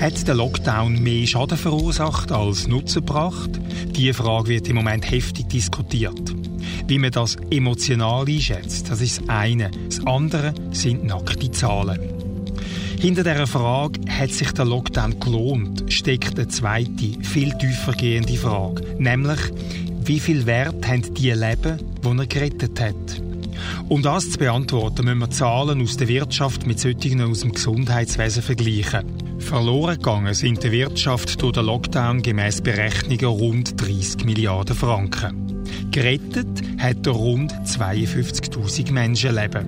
Hat der Lockdown mehr Schaden verursacht als Nutzen gebracht? Diese Frage wird im Moment heftig diskutiert. Wie man das emotional einschätzt, das ist das eine. Das andere sind nackte Zahlen. Hinter dieser Frage, hat sich der Lockdown gelohnt, steckt eine zweite, viel tiefer gehende Frage. Nämlich, wie viel Wert haben die Leben, die er gerettet hat? Um das zu beantworten, müssen wir Zahlen aus der Wirtschaft mit solchen aus dem Gesundheitswesen vergleichen. Verloren gegangen sind der Wirtschaft durch den Lockdown gemäß Berechnungen rund 30 Milliarden Franken. Gerettet hat er rund 52.000 Menschenleben.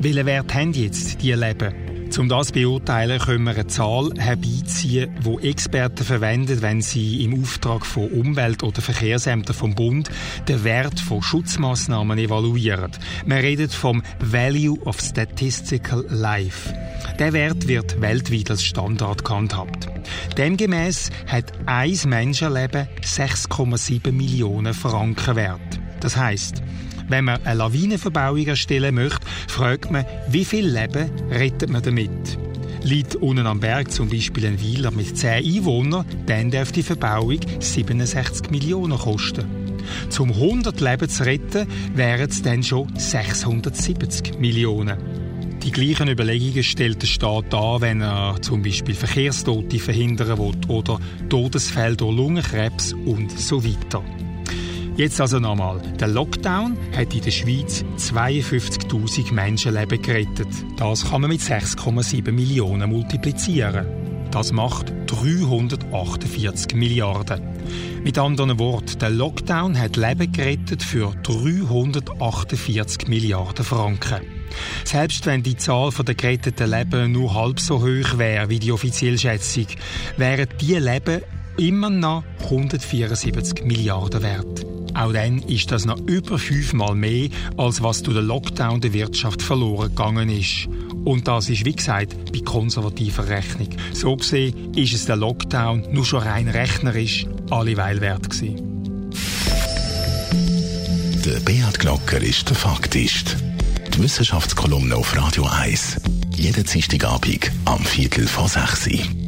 Welchen Wert haben jetzt diese Leben? Um das zu beurteilen, können wir eine Zahl herbeiziehen, die Experten verwenden, wenn sie im Auftrag von Umwelt- oder Verkehrsämtern vom Bund den Wert von Schutzmaßnahmen evaluieren. Man redet vom Value of Statistical Life. Der Wert wird weltweit als Standard gehandhabt. Demgemäß hat ein Menschenleben 6,7 Millionen Franken wert. Das heißt, wenn man eine Lawinenverbauung erstellen möchte, fragt man, wie viel Leben rettet man damit? Liegt unten am Berg zum Beispiel ein Weiler mit 10 Einwohnern, dann darf die Verbauung 67 Millionen kosten. Zum 100 Leben zu retten, wären es dann schon 670 Millionen. Die gleichen Überlegungen stellt der Staat an, wenn er zum Beispiel Verkehrstote verhindern will oder Todesfälle durch Lungenkrebs und so weiter. Jetzt also nochmal. Der Lockdown hat in der Schweiz 52.000 Menschenleben gerettet. Das kann man mit 6,7 Millionen multiplizieren. Das macht 348 Milliarden. Mit anderen Worten, der Lockdown hat Leben gerettet für 348 Milliarden Franken. Selbst wenn die Zahl der geretteten Leben nur halb so hoch wäre wie die offizielle Schätzung, wären diese Leben immer noch 174 Milliarden wert. Auch dann ist das noch über fünfmal mehr, als was durch den Lockdown der Wirtschaft verloren gegangen ist. Und das ist, wie gesagt, bei konservativer Rechnung. So gesehen ist es der Lockdown nur schon rein rechnerisch alleweil wert gewesen. Der Beat Glocker ist der Faktist. Die Wissenschaftskolumne auf Radio 1. Jeden Dienstagabend am Viertel vor 6 Uhr.